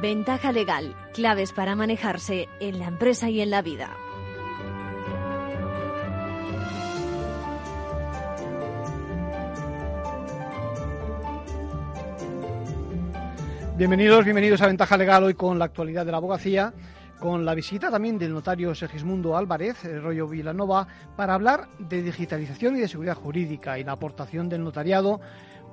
Ventaja legal, claves para manejarse en la empresa y en la vida. Bienvenidos, bienvenidos a Ventaja Legal hoy con la actualidad de la abogacía, con la visita también del notario Sergismundo Álvarez, el rollo Vilanova, para hablar de digitalización y de seguridad jurídica y la aportación del notariado.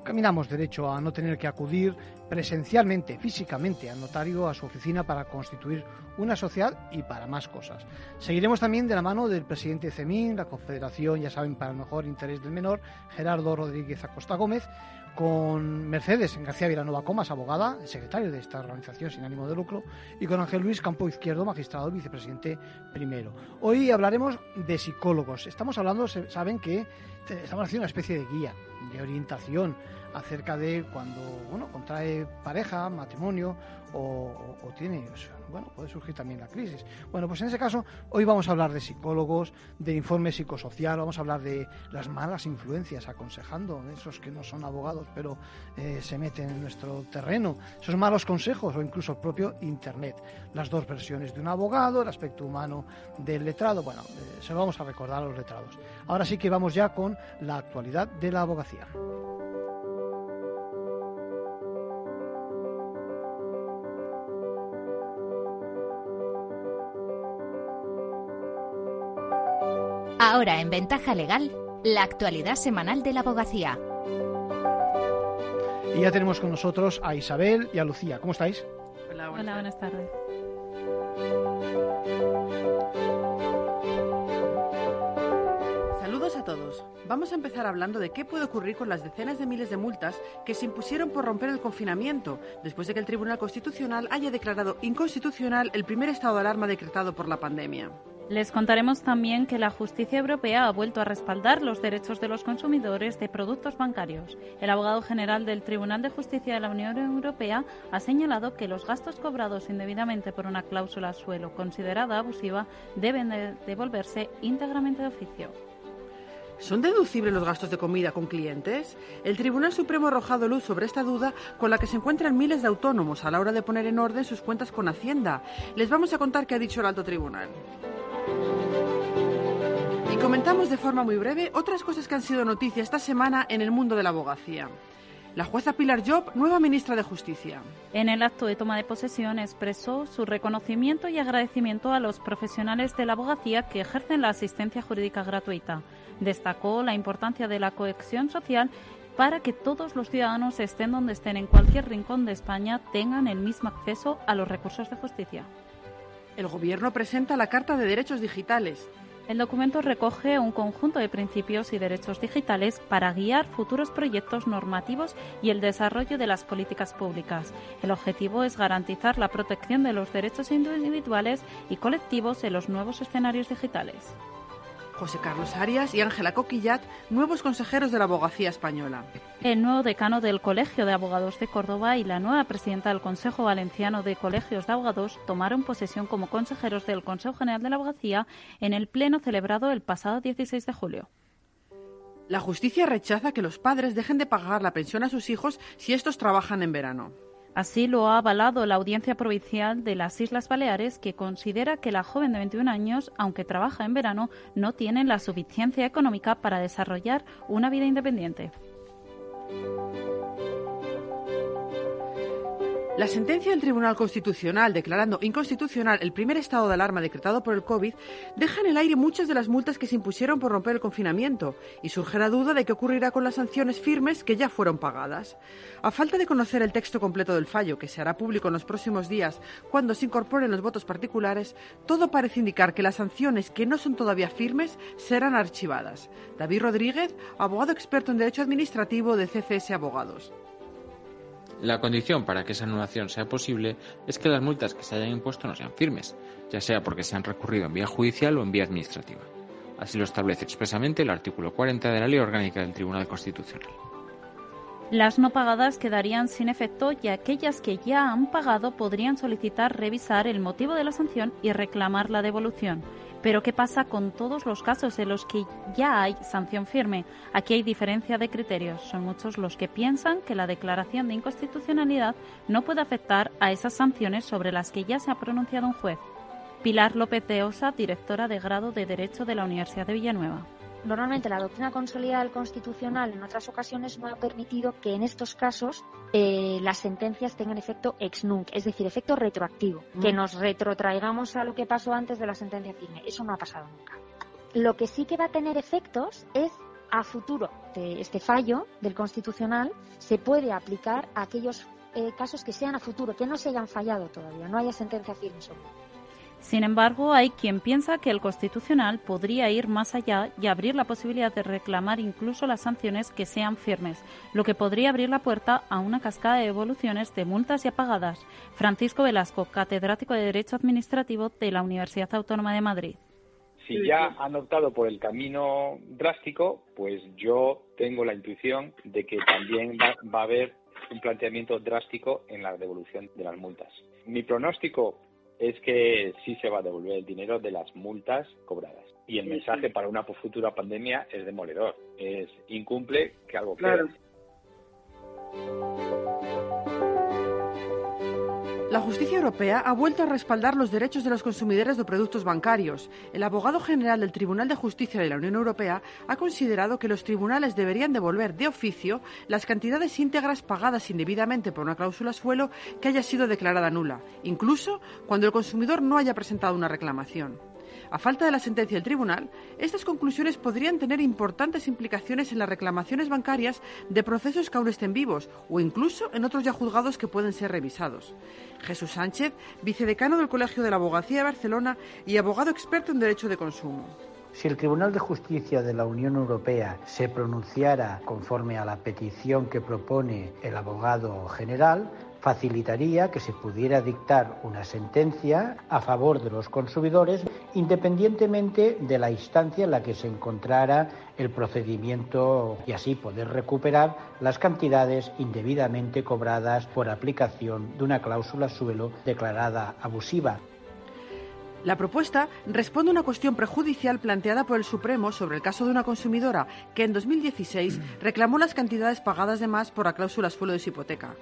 Caminamos derecho a no tener que acudir presencialmente, físicamente, al notario, a su oficina para constituir una sociedad y para más cosas. Seguiremos también de la mano del presidente de CEMIN, la Confederación, ya saben, para el mejor interés del menor, Gerardo Rodríguez Acosta Gómez, con Mercedes García Vilanova Comas, abogada, secretario de esta organización sin ánimo de lucro, y con Ángel Luis Campo Izquierdo, magistrado, vicepresidente primero. Hoy hablaremos de psicólogos. Estamos hablando, saben que estamos haciendo una especie de guía, de orientación acerca de cuando bueno contrae pareja, matrimonio o, tiene, bueno, puede surgir también la crisis. Bueno, pues en ese caso hoy vamos a hablar de psicólogos, de informe psicosocial, vamos a hablar de las malas influencias, aconsejando, esos que no son abogados pero eh, se meten en nuestro terreno, esos malos consejos o incluso el propio Internet, las dos versiones de un abogado, el aspecto humano del letrado, bueno, eh, se lo vamos a recordar a los letrados. Ahora sí que vamos ya con la actualidad de la abogacía. Ahora en Ventaja Legal, la actualidad semanal de la abogacía. Y ya tenemos con nosotros a Isabel y a Lucía. ¿Cómo estáis? Hola, buenas, tardes. Saludos a todos. Vamos a empezar hablando de qué puede ocurrir con las decenas de miles de multas que se impusieron por romper el confinamiento, después de que el Tribunal Constitucional haya declarado inconstitucional el primer estado de alarma decretado por la pandemia. Les contaremos también que la justicia europea ha vuelto a respaldar los derechos de los consumidores de productos bancarios. El abogado general del Tribunal de Justicia de la Unión Europea ha señalado que los gastos cobrados indebidamente por una cláusula suelo considerada abusiva deben devolverse íntegramente de oficio. ¿Son deducibles los gastos de comida con clientes? El Tribunal Supremo ha arrojado luz sobre esta duda con la que se encuentran miles de autónomos a la hora de poner en orden sus cuentas con Hacienda. Les vamos a contar qué ha dicho el alto tribunal. Y comentamos de forma muy breve otras cosas que han sido noticia esta semana en el mundo de la abogacía. La jueza Pilar Job, nueva ministra de Justicia. En el acto de toma de posesión expresó su reconocimiento y agradecimiento a los profesionales de la abogacía que ejercen la asistencia jurídica gratuita. Destacó la importancia de la cohesión social para que todos los ciudadanos, estén donde estén en cualquier rincón de España, tengan el mismo acceso a los recursos de justicia. El Gobierno presenta la Carta de Derechos Digitales. El documento recoge un conjunto de principios y derechos digitales para guiar futuros proyectos normativos y el desarrollo de las políticas públicas. El objetivo es garantizar la protección de los derechos individuales y colectivos en los nuevos escenarios digitales. José Carlos Arias y Ángela Coquillat, nuevos consejeros de la abogacía española. El nuevo decano del Colegio de Abogados de Córdoba y la nueva presidenta del Consejo Valenciano de Colegios de Abogados tomaron posesión como consejeros del Consejo General de la Abogacía en el pleno celebrado el pasado 16 de julio. La justicia rechaza que los padres dejen de pagar la pensión a sus hijos si estos trabajan en verano. Así lo ha avalado la Audiencia Provincial de las Islas Baleares, que considera que la joven de 21 años, aunque trabaja en verano, no tiene la suficiencia económica para desarrollar una vida independiente. La sentencia del Tribunal Constitucional declarando inconstitucional el primer estado de alarma decretado por el COVID deja en el aire muchas de las multas que se impusieron por romper el confinamiento y surge la duda de qué ocurrirá con las sanciones firmes que ya fueron pagadas. A falta de conocer el texto completo del fallo, que se hará público en los próximos días cuando se incorporen los votos particulares, todo parece indicar que las sanciones que no son todavía firmes serán archivadas. David Rodríguez, abogado experto en Derecho Administrativo de CCS Abogados. La condición para que esa anulación sea posible es que las multas que se hayan impuesto no sean firmes, ya sea porque se han recurrido en vía judicial o en vía administrativa. Así lo establece expresamente el artículo 40 de la Ley Orgánica del Tribunal Constitucional. Las no pagadas quedarían sin efecto y aquellas que ya han pagado podrían solicitar revisar el motivo de la sanción y reclamar la devolución. Pero ¿qué pasa con todos los casos en los que ya hay sanción firme? Aquí hay diferencia de criterios. Son muchos los que piensan que la declaración de inconstitucionalidad no puede afectar a esas sanciones sobre las que ya se ha pronunciado un juez. Pilar López de Osa, directora de grado de Derecho de la Universidad de Villanueva. Normalmente la doctrina consolidada del Constitucional en otras ocasiones no ha permitido que en estos casos eh, las sentencias tengan efecto ex nunc, es decir, efecto retroactivo, que mm. nos retrotraigamos a lo que pasó antes de la sentencia firme. Eso no ha pasado nunca. Lo que sí que va a tener efectos es a futuro. Este fallo del Constitucional se puede aplicar a aquellos eh, casos que sean a futuro, que no se hayan fallado todavía, no haya sentencia firme sobre sin embargo, hay quien piensa que el Constitucional podría ir más allá y abrir la posibilidad de reclamar incluso las sanciones que sean firmes, lo que podría abrir la puerta a una cascada de evoluciones de multas ya pagadas. Francisco Velasco, catedrático de Derecho Administrativo de la Universidad Autónoma de Madrid. Si ya han optado por el camino drástico, pues yo tengo la intuición de que también va a haber un planteamiento drástico en la devolución de las multas. Mi pronóstico es que sí se va a devolver el dinero de las multas cobradas. Y el mensaje para una futura pandemia es demoledor. Es incumple que algo claro. La justicia europea ha vuelto a respaldar los derechos de los consumidores de productos bancarios. El abogado general del Tribunal de Justicia de la Unión Europea ha considerado que los tribunales deberían devolver de oficio las cantidades íntegras pagadas indebidamente por una cláusula suelo que haya sido declarada nula, incluso cuando el consumidor no haya presentado una reclamación. A falta de la sentencia del tribunal, estas conclusiones podrían tener importantes implicaciones en las reclamaciones bancarias de procesos que aún estén vivos o incluso en otros ya juzgados que pueden ser revisados. Jesús Sánchez, vicedecano del Colegio de la Abogacía de Barcelona y abogado experto en derecho de consumo. Si el Tribunal de Justicia de la Unión Europea se pronunciara conforme a la petición que propone el abogado general, facilitaría que se pudiera dictar una sentencia a favor de los consumidores independientemente de la instancia en la que se encontrara el procedimiento y así poder recuperar las cantidades indebidamente cobradas por aplicación de una cláusula suelo declarada abusiva. La propuesta responde a una cuestión prejudicial planteada por el Supremo sobre el caso de una consumidora que en 2016 reclamó las cantidades pagadas de más por la cláusula suelo de su hipoteca.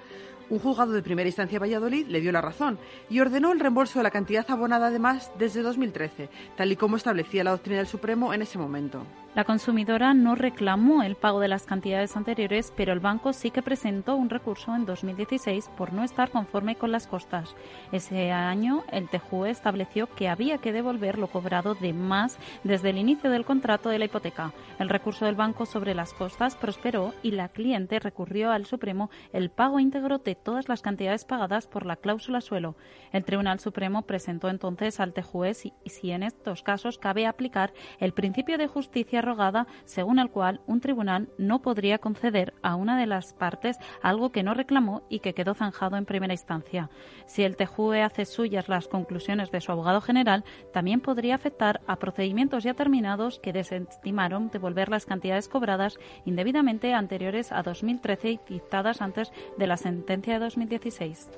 Un juzgado de primera instancia de Valladolid le dio la razón y ordenó el reembolso de la cantidad abonada de más desde 2013, tal y como establecía la doctrina del Supremo en ese momento. La consumidora no reclamó el pago de las cantidades anteriores, pero el banco sí que presentó un recurso en 2016 por no estar conforme con las costas. Ese año, el TJUE estableció que había que devolver lo cobrado de más desde el inicio del contrato de la hipoteca. El recurso del banco sobre las costas prosperó y la cliente recurrió al Supremo el pago íntegro de todas las cantidades pagadas por la cláusula suelo. El Tribunal Supremo presentó entonces al TJUE si, si en estos casos cabe aplicar el principio de justicia según el cual un tribunal no podría conceder a una de las partes algo que no reclamó y que quedó zanjado en primera instancia. Si el TJUE hace suyas las conclusiones de su abogado general, también podría afectar a procedimientos ya terminados que desestimaron devolver las cantidades cobradas indebidamente anteriores a 2013 y dictadas antes de la sentencia de 2016.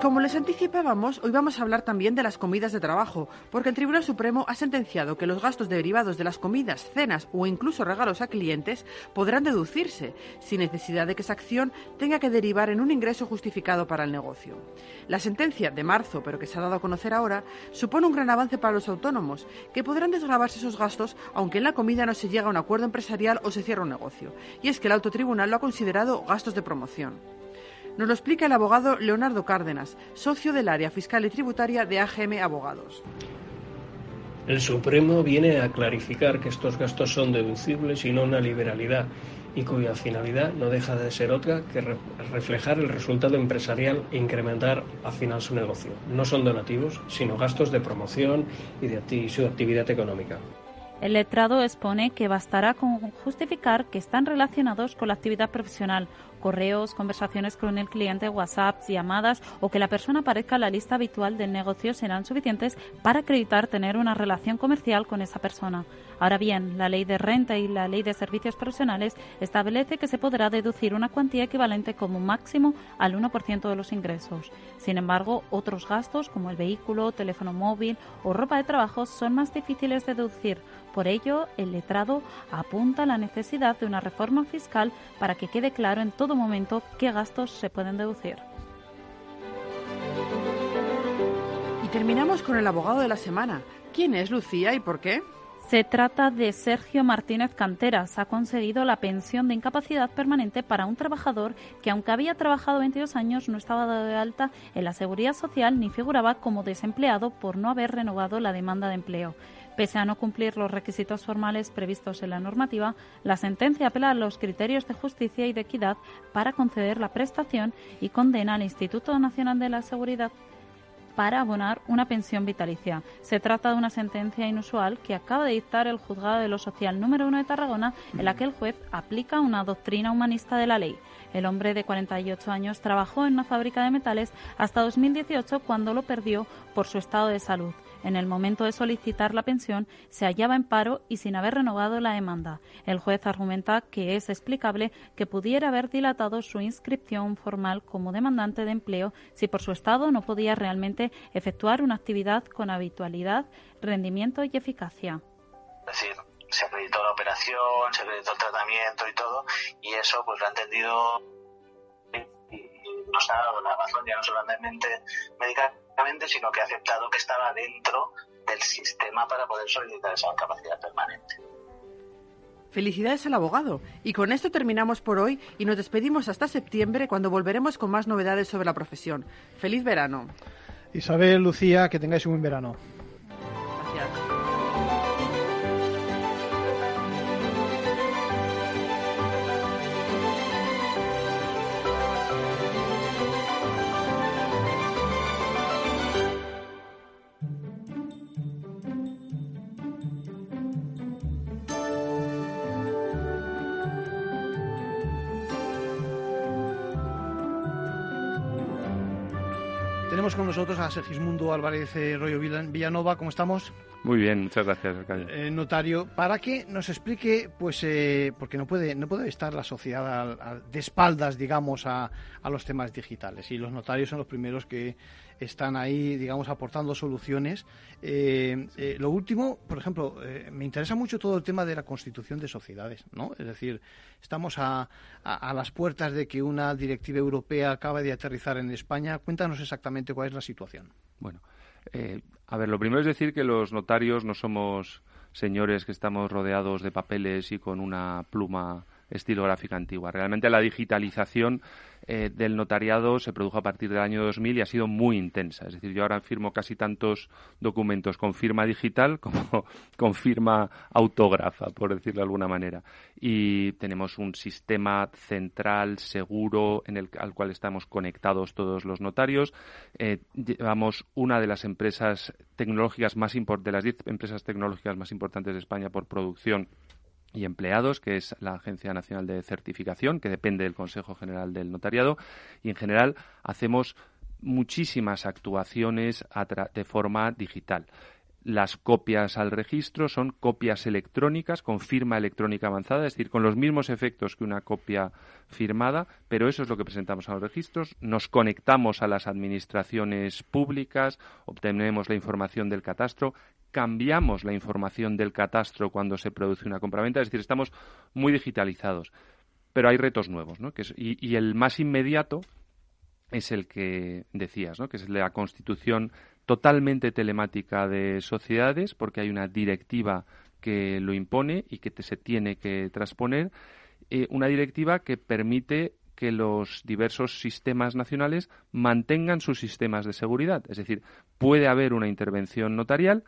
Como les anticipábamos, hoy vamos a hablar también de las comidas de trabajo, porque el Tribunal Supremo ha sentenciado que los gastos derivados de las comidas, cenas o incluso regalos a clientes podrán deducirse, sin necesidad de que esa acción tenga que derivar en un ingreso justificado para el negocio. La sentencia de marzo, pero que se ha dado a conocer ahora, supone un gran avance para los autónomos, que podrán desgravarse esos gastos aunque en la comida no se llega a un acuerdo empresarial o se cierra un negocio. Y es que el autotribunal lo ha considerado gastos de promoción. Nos lo explica el abogado Leonardo Cárdenas, socio del área fiscal y tributaria de AGM Abogados. El Supremo viene a clarificar que estos gastos son deducibles y no una liberalidad y cuya finalidad no deja de ser otra que reflejar el resultado empresarial e incrementar al final su negocio. No son donativos, sino gastos de promoción y de su actividad económica. El letrado expone que bastará con justificar que están relacionados con la actividad profesional correos, conversaciones con el cliente, WhatsApp, llamadas o que la persona aparezca en la lista habitual del negocio serán suficientes para acreditar tener una relación comercial con esa persona. Ahora bien, la ley de renta y la ley de servicios profesionales establece que se podrá deducir una cuantía equivalente como máximo al 1% de los ingresos. Sin embargo, otros gastos como el vehículo, teléfono móvil o ropa de trabajo son más difíciles de deducir. Por ello, el letrado apunta a la necesidad de una reforma fiscal para que quede claro en todo momento qué gastos se pueden deducir. Y terminamos con el abogado de la semana. ¿Quién es Lucía y por qué? Se trata de Sergio Martínez Canteras. Ha conseguido la pensión de incapacidad permanente para un trabajador que, aunque había trabajado 22 años, no estaba dado de alta en la seguridad social ni figuraba como desempleado por no haber renovado la demanda de empleo. Pese a no cumplir los requisitos formales previstos en la normativa, la sentencia apela a los criterios de justicia y de equidad para conceder la prestación y condena al Instituto Nacional de la Seguridad para abonar una pensión vitalicia. Se trata de una sentencia inusual que acaba de dictar el Juzgado de lo Social número 1 de Tarragona, en la que el juez aplica una doctrina humanista de la ley. El hombre de 48 años trabajó en una fábrica de metales hasta 2018 cuando lo perdió por su estado de salud. En el momento de solicitar la pensión se hallaba en paro y sin haber renovado la demanda. El juez argumenta que es explicable que pudiera haber dilatado su inscripción formal como demandante de empleo si por su estado no podía realmente efectuar una actividad con habitualidad, rendimiento y eficacia. Es decir, se acreditó la operación, se acreditó el tratamiento y todo, y eso pues lo ha entendido nos ha dado la razón ya no solamente médica sino que ha aceptado que estaba dentro del sistema para poder solicitar esa capacidad permanente. Felicidades al abogado. Y con esto terminamos por hoy y nos despedimos hasta septiembre cuando volveremos con más novedades sobre la profesión. Feliz verano. Isabel, Lucía, que tengáis un buen verano. Con nosotros a Sergismundo Álvarez eh, Rollo Villanova. ¿Cómo estamos? Muy bien, muchas gracias, eh, notario, para que nos explique, pues, eh, porque no puede, no puede estar la sociedad de espaldas, digamos, a, a, los temas digitales. Y los notarios son los primeros que están ahí, digamos, aportando soluciones. Eh, eh, lo último, por ejemplo, eh, me interesa mucho todo el tema de la constitución de sociedades, ¿no? Es decir, estamos a, a, las puertas de que una directiva europea acabe de aterrizar en España. Cuéntanos exactamente cuál es la situación. Bueno, a ver, lo primero es decir que los notarios no somos señores que estamos rodeados de papeles y con una pluma estilográfica antigua. Realmente la digitalización eh, del notariado se produjo a partir del año 2000 y ha sido muy intensa. Es decir, yo ahora firmo casi tantos documentos con firma digital como con firma autógrafa, por decirlo de alguna manera. Y tenemos un sistema central, seguro, en el, al cual estamos conectados todos los notarios. Eh, llevamos una de las empresas tecnológicas más de las diez empresas tecnológicas más importantes de España por producción y empleados, que es la Agencia Nacional de Certificación, que depende del Consejo General del Notariado, y en general hacemos muchísimas actuaciones de forma digital. Las copias al registro son copias electrónicas con firma electrónica avanzada, es decir, con los mismos efectos que una copia firmada, pero eso es lo que presentamos a los registros. Nos conectamos a las administraciones públicas, obtenemos la información del catastro, cambiamos la información del catastro cuando se produce una compraventa, es decir, estamos muy digitalizados. Pero hay retos nuevos, ¿no? Que y, el más inmediato es el que decías, ¿no? Que es la constitución totalmente telemática de sociedades, porque hay una directiva que lo impone y que se tiene que transponer. Eh, una directiva que permite que los diversos sistemas nacionales mantengan sus sistemas de seguridad. Es decir, puede haber una intervención notarial,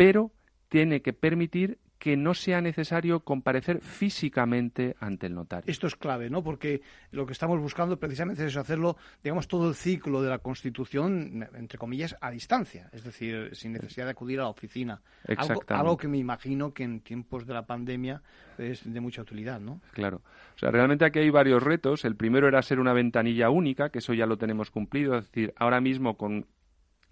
pero tiene que permitir que no sea necesario comparecer físicamente ante el notario. Esto es clave, ¿no? Porque lo que estamos buscando precisamente es hacerlo, digamos, todo el ciclo de la Constitución, entre comillas, a distancia, es decir, sin necesidad de acudir a la oficina. Algo, algo que me imagino que en tiempos de la pandemia es de mucha utilidad, ¿no? Claro. O sea, realmente aquí hay varios retos. El primero era ser una ventanilla única, que eso ya lo tenemos cumplido. Es decir, ahora mismo con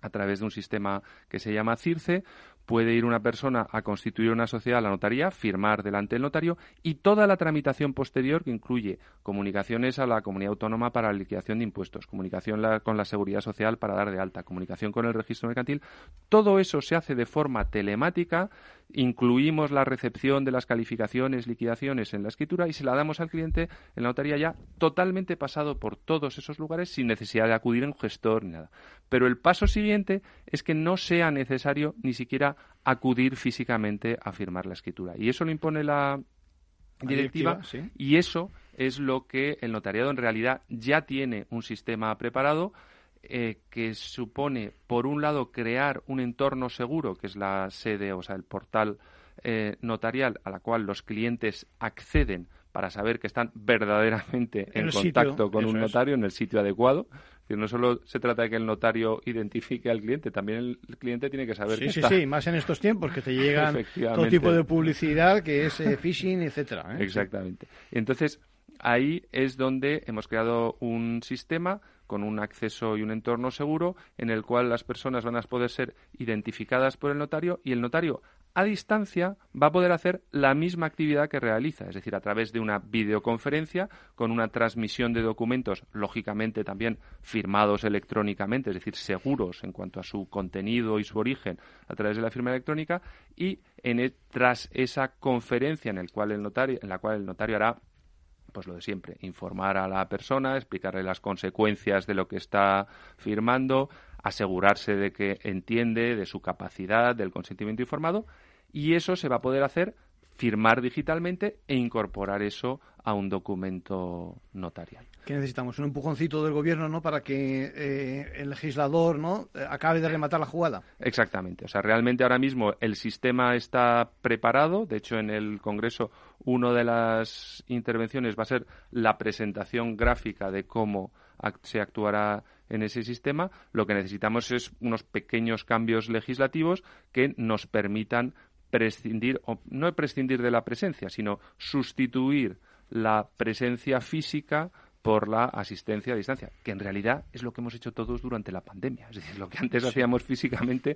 a través de un sistema que se llama CIRCE, puede ir una persona a constituir una sociedad a la notaría, firmar delante del notario y toda la tramitación posterior que incluye comunicaciones a la comunidad autónoma para la liquidación de impuestos, comunicación con la seguridad social para dar de alta, comunicación con el registro mercantil, todo eso se hace de forma telemática, incluimos la recepción de las calificaciones, liquidaciones en la escritura y se la damos al cliente en la notaría ya totalmente pasado por todos esos lugares sin necesidad de acudir a un gestor ni nada. Pero el paso siguiente es que no sea necesario ni siquiera acudir físicamente a firmar la escritura. Y eso lo impone la directiva, y eso es lo que el notariado en realidad ya tiene un sistema preparado eh, que supone, por un lado, crear un entorno seguro, que es la sede, o sea, el portal eh, notarial a la cual los clientes acceden para saber que están verdaderamente en, contacto con un notario en el sitio adecuado no solo se trata de que el notario identifique al cliente, también el cliente tiene que saber sí, que sí, Sí, más en estos tiempos que te llegan todo tipo de publicidad que es eh, phishing, etcétera. ¿eh? Exactamente. Entonces, ahí es donde hemos creado un sistema con un acceso y un entorno seguro en el cual las personas van a poder ser identificadas por el notario y el notario a distancia va a poder hacer la misma actividad que realiza, es decir, a través de una videoconferencia con una transmisión de documentos, lógicamente también firmados electrónicamente, es decir, seguros en cuanto a su contenido y su origen a través de la firma electrónica y en e, tras esa conferencia en, el cual el notario, en la cual el notario hará pues lo de siempre, informar a la persona, explicarle las consecuencias de lo que está firmando, asegurarse de que entiende de su capacidad, del consentimiento informado, y eso se va a poder hacer firmar digitalmente e incorporar eso a un documento notarial. ¿Qué necesitamos? Un empujoncito del gobierno, ¿no? Para que eh, el legislador, ¿no? Acabe de rematar la jugada. Exactamente. O sea, realmente ahora mismo el sistema está preparado. De hecho, en el Congreso, una de las intervenciones va a ser la presentación gráfica de cómo se actuará en ese sistema. Lo que necesitamos es unos pequeños cambios legislativos que nos permitan prescindir, o no prescindir de la presencia, sino sustituir la presencia física por la asistencia a distancia, que en realidad es lo que hemos hecho todos durante la pandemia. Es decir, lo que antes hacíamos físicamente,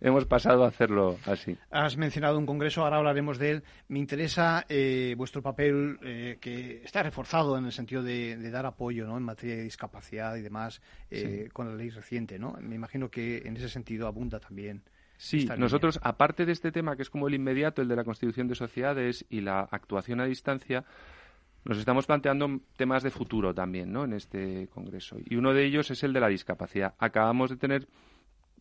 hemos pasado a hacerlo así. Has mencionado un congreso, ahora hablaremos de él. Me interesa eh, vuestro papel, eh, que está reforzado en el sentido de, dar apoyo ¿no? en materia de discapacidad y demás eh, con la ley reciente. ¿no? Me imagino que en ese sentido abunda también. Sí, nosotros, aparte de este tema que es como el inmediato, el de la constitución de sociedades y la actuación a distancia, nos estamos planteando temas de futuro también, ¿no? En este congreso. Y uno de ellos es el de la discapacidad. Acabamos de tener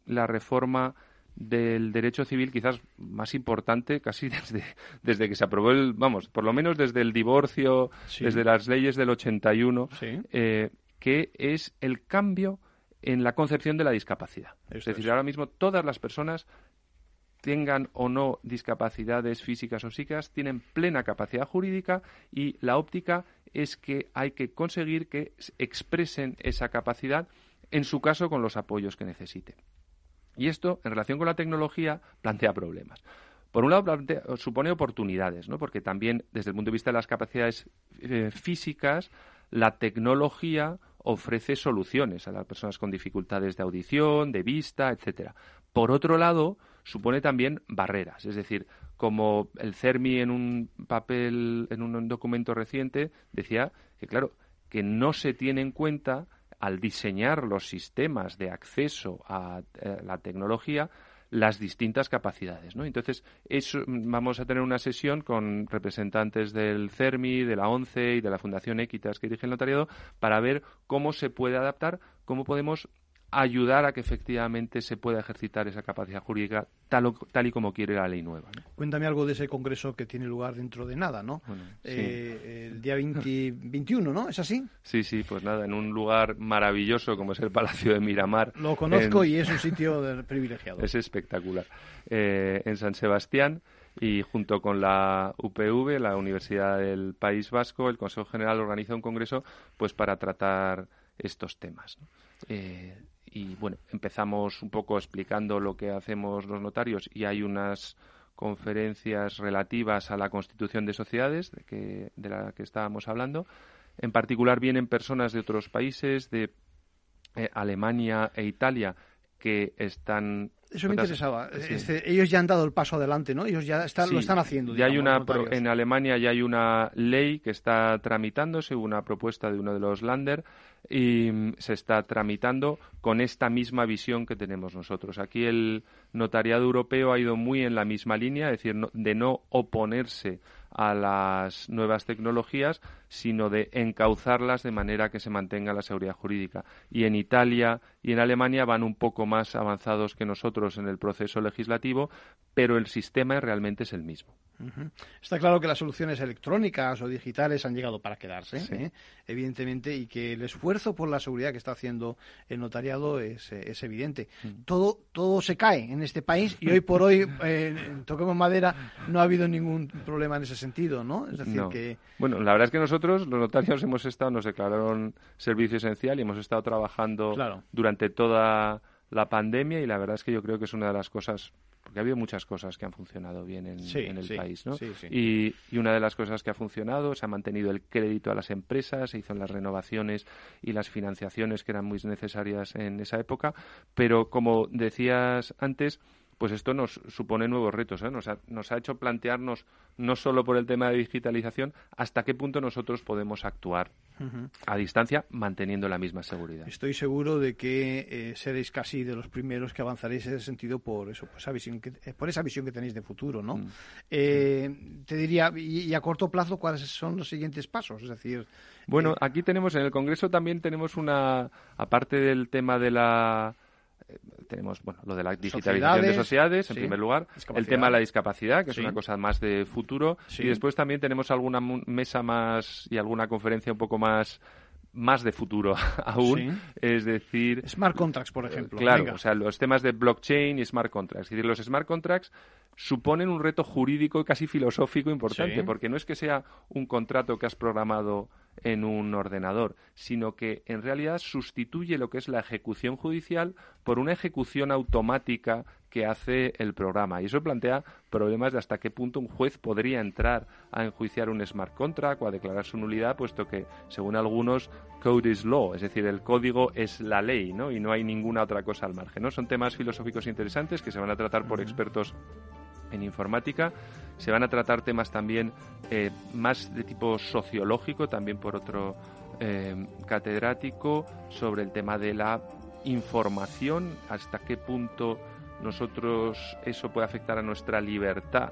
la reforma del derecho civil quizás más importante casi desde, desde que se aprobó el, vamos, por lo menos desde el divorcio, desde las leyes del 81, eh, que es el cambio en la concepción de la discapacidad. es decir, ahora mismo todas las personas tengan o no discapacidades físicas o psíquicas, tienen plena capacidad jurídica y la óptica es que hay que conseguir que expresen esa capacidad, en su caso con los apoyos que necesiten. Y esto, en relación con la tecnología, plantea problemas. Por un lado, supone oportunidades, ¿no? porque también, desde el punto de vista de las capacidades eh, físicas, la tecnología ofrece soluciones a las personas con dificultades de audición, de vista, etcétera. Por otro lado, supone también barreras, es decir, como el CERMI en un papel, en un documento reciente, decía que, claro, que no se tiene en cuenta al diseñar los sistemas de acceso a eh, la tecnología las distintas capacidades. ¿no? Entonces, eso, vamos a tener una sesión con representantes del CERMI, de la ONCE y de la Fundación Equitas que dirige el notariado para ver cómo se puede adaptar, cómo podemos ayudar a que efectivamente se pueda ejercitar esa capacidad jurídica tal, tal y como quiere la ley nueva. Cuéntame algo de ese congreso que tiene lugar dentro de nada, ¿no? Eh, el día 21, ¿no? ¿Es así? Sí, sí, pues nada, en un lugar maravilloso como es el Palacio de Miramar. Lo conozco y es un sitio privilegiado. Es espectacular. Eh, en San Sebastián y junto con la UPV, la Universidad del País Vasco, el Consejo General organiza un congreso pues para tratar estos temas. Eh, y bueno, empezamos un poco explicando lo que hacemos los notarios y hay unas conferencias relativas a la constitución de sociedades de, que, de la que estábamos hablando. En particular vienen personas de otros países, de eh, Alemania e Italia, que están eso me interesaba. Este, ellos ya han dado el paso adelante, ¿no? Ellos ya lo están haciendo. Ya hay una en Alemania ya hay una ley que está tramitándose, una propuesta de uno de los Länder y mm, se está tramitando con esta misma visión que tenemos nosotros. Aquí el notariado europeo ha ido muy en la misma línea, es decir, de no oponerse a las nuevas tecnologías, sino de encauzarlas de manera que se mantenga la seguridad jurídica. Y en Italia y en Alemania van un poco más avanzados que nosotros en el proceso legislativo, pero el sistema realmente es el mismo. Está claro que las soluciones electrónicas o digitales han llegado para quedarse, ¿eh? evidentemente, y que el esfuerzo por la seguridad que está haciendo el notariado es, eh, evidente. Mm. Todo, todo se cae en este país y hoy por hoy, eh, toquemos madera, no ha habido ningún problema en ese sentido, ¿no? Es decir, que... Bueno, la verdad es que nosotros, los notarios, hemos estado, nos declararon servicio esencial y hemos estado trabajando durante toda la pandemia y la verdad es que yo creo que es una de las cosas porque ha habido muchas cosas que han funcionado bien en, el país, ¿no? y, una de las cosas que ha funcionado, se ha mantenido el crédito a las empresas, se hizo las renovaciones y las financiaciones que eran muy necesarias en esa época, pero como decías antes, pues esto nos supone nuevos retos. ¿eh? Nos, ha, nos, ha, hecho plantearnos, no solo por el tema de digitalización, hasta qué punto nosotros podemos actuar a distancia manteniendo la misma seguridad. Estoy seguro de que eh, seréis casi de los primeros que avanzaréis en ese sentido por eso, por esa visión que, eh, por esa visión que tenéis de futuro, ¿no? Mm. te diría, y, a corto plazo, ¿cuáles son los siguientes pasos? Es decir... Bueno, aquí tenemos, en el Congreso también tenemos una, aparte del tema de la tenemos bueno lo de la digitalización de sociedades en primer lugar el tema de la discapacidad que es una cosa más de futuro. Y después también tenemos alguna mesa más y alguna conferencia un poco más más de futuro aún, es decir... Smart contracts, por ejemplo. Claro, o sea, los temas de blockchain y smart contracts. Es decir, los smart contracts suponen un reto jurídico y casi filosófico importante, porque no es que sea un contrato que has programado en un ordenador, sino que en realidad sustituye lo que es la ejecución judicial por una ejecución automática que hace el programa. Y eso plantea problemas de hasta qué punto un juez podría entrar a enjuiciar un smart contract o a declarar su nulidad, puesto que, según algunos, code is law, es decir, el código es la ley, ¿no? Y no hay ninguna otra cosa al margen, ¿no? Son temas filosóficos interesantes que se van a tratar por expertos en informática. Se van a tratar temas también eh, más de tipo sociológico, también por otro eh, catedrático, sobre el tema de la información, hasta qué punto nosotros eso puede afectar a nuestra libertad.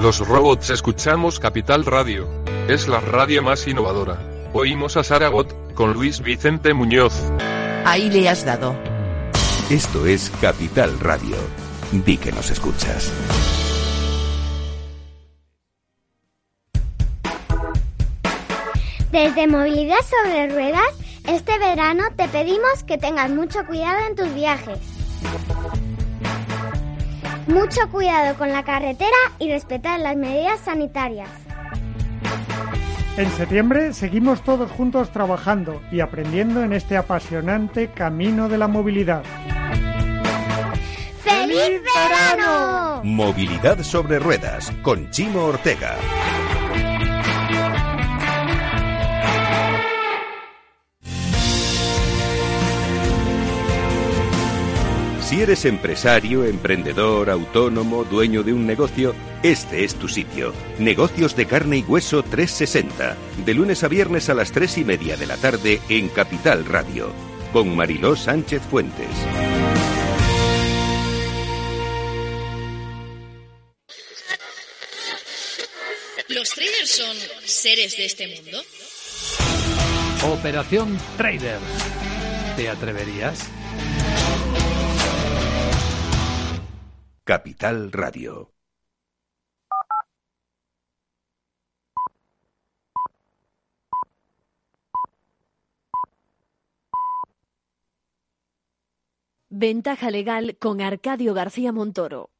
Los robots escuchamos Capital Radio. Es la radio más innovadora. Oímos a Saragot, con Luis Vicente Muñoz. Ahí le has dado. Esto es Capital Radio. Di que nos escuchas. Desde Movilidad sobre Ruedas, este verano te pedimos que tengas mucho cuidado en tus viajes. Mucho cuidado con la carretera y respetar las medidas sanitarias. En septiembre seguimos todos juntos trabajando y aprendiendo en este apasionante camino de la movilidad. ¡Feliz verano! Movilidad sobre ruedas con Chimo Ortega. Si eres empresario, emprendedor, autónomo, dueño de un negocio, este es tu sitio. Negocios de carne y hueso 360. De lunes a viernes a las 3 y media de la tarde en Capital Radio. Con Mariló Sánchez Fuentes. ¿Los traders son seres de este mundo? Operación Trader. ¿Te atreverías? Capital Radio. Ventaja legal con Arcadio García Montoro.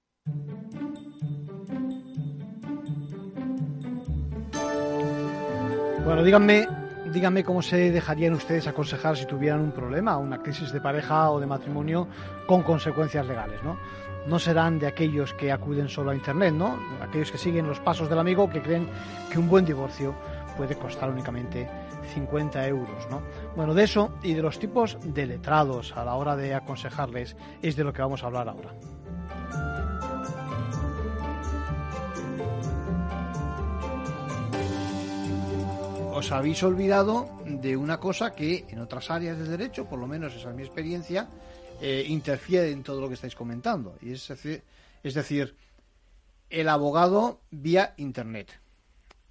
Bueno, díganme, díganme cómo se dejarían ustedes aconsejar si tuvieran un problema, una crisis de pareja o de matrimonio con consecuencias legales, ¿no? No serán de aquellos que acuden solo a Internet, ¿no? Aquellos que siguen los pasos del amigo que creen que un buen divorcio puede costar únicamente 50 euros, ¿no? Bueno, de eso y de los tipos de letrados a la hora de aconsejarles es de lo que vamos a hablar ahora. os habéis olvidado de una cosa que en otras áreas del derecho, por lo menos esa es mi experiencia, eh, interfiere en todo lo que estáis comentando. Y es decir, es decir, el abogado vía Internet.